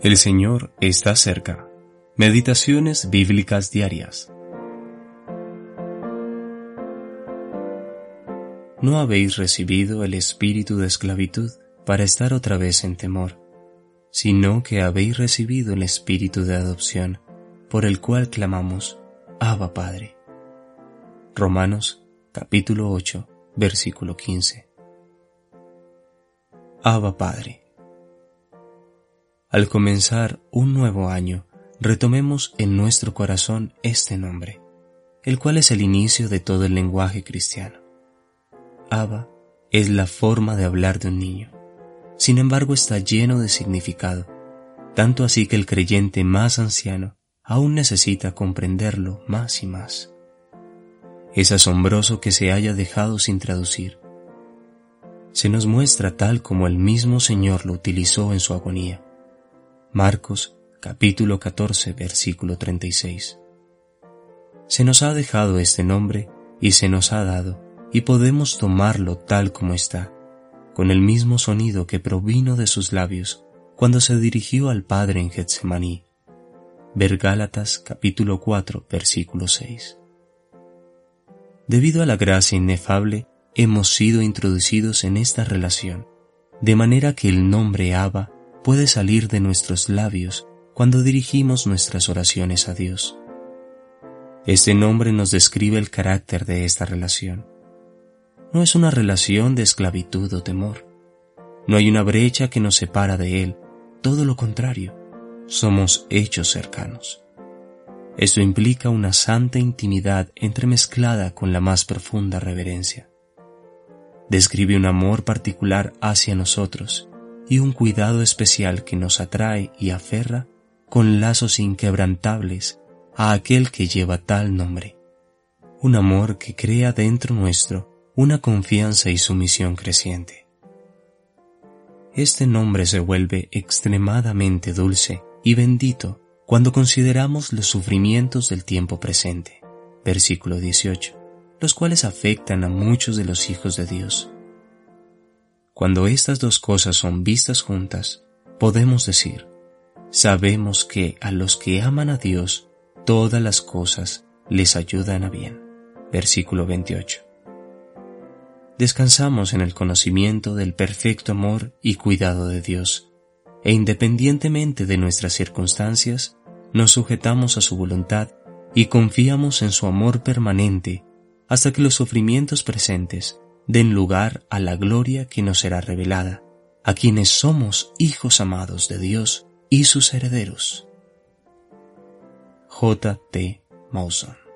El Señor está cerca. Meditaciones bíblicas diarias. No habéis recibido el espíritu de esclavitud para estar otra vez en temor, sino que habéis recibido el espíritu de adopción, por el cual clamamos, Abba Padre. Romanos capítulo 8, versículo 15. Abba Padre. Al comenzar un nuevo año, retomemos en nuestro corazón este nombre, el cual es el inicio de todo el lenguaje cristiano. Abba es la forma de hablar de un niño. Sin embargo, está lleno de significado, tanto así que el creyente más anciano aún necesita comprenderlo más y más. Es asombroso que se haya dejado sin traducir. Se nos muestra tal como el mismo Señor lo utilizó en su agonía Marcos capítulo 14 versículo 36. Se nos ha dejado este nombre y se nos ha dado y podemos tomarlo tal como está, con el mismo sonido que provino de sus labios cuando se dirigió al Padre en Getsemaní. Ver Gálatas capítulo 4 versículo 6. Debido a la gracia inefable, hemos sido introducidos en esta relación, de manera que el nombre Abba puede salir de nuestros labios cuando dirigimos nuestras oraciones a Dios. Este nombre nos describe el carácter de esta relación. No es una relación de esclavitud o temor. No hay una brecha que nos separa de Él, todo lo contrario, somos hechos cercanos. Esto implica una santa intimidad entremezclada con la más profunda reverencia. Describe un amor particular hacia nosotros y un cuidado especial que nos atrae y aferra con lazos inquebrantables a aquel que lleva tal nombre. Un amor que crea dentro nuestro una confianza y sumisión creciente. Este nombre se vuelve extremadamente dulce y bendito cuando consideramos los sufrimientos del tiempo presente, versículo 18, los cuales afectan a muchos de los hijos de Dios cuando estas dos cosas son vistas juntas, podemos decir, sabemos que a los que aman a Dios, todas las cosas les ayudan a bien. Versículo 28. Descansamos en el conocimiento del perfecto amor y cuidado de Dios, e independientemente de nuestras circunstancias, nos sujetamos a su voluntad y confiamos en su amor permanente hasta que los sufrimientos presentes den lugar a la gloria que nos será revelada, a quienes somos hijos amados de Dios y sus herederos. J. T. Mawson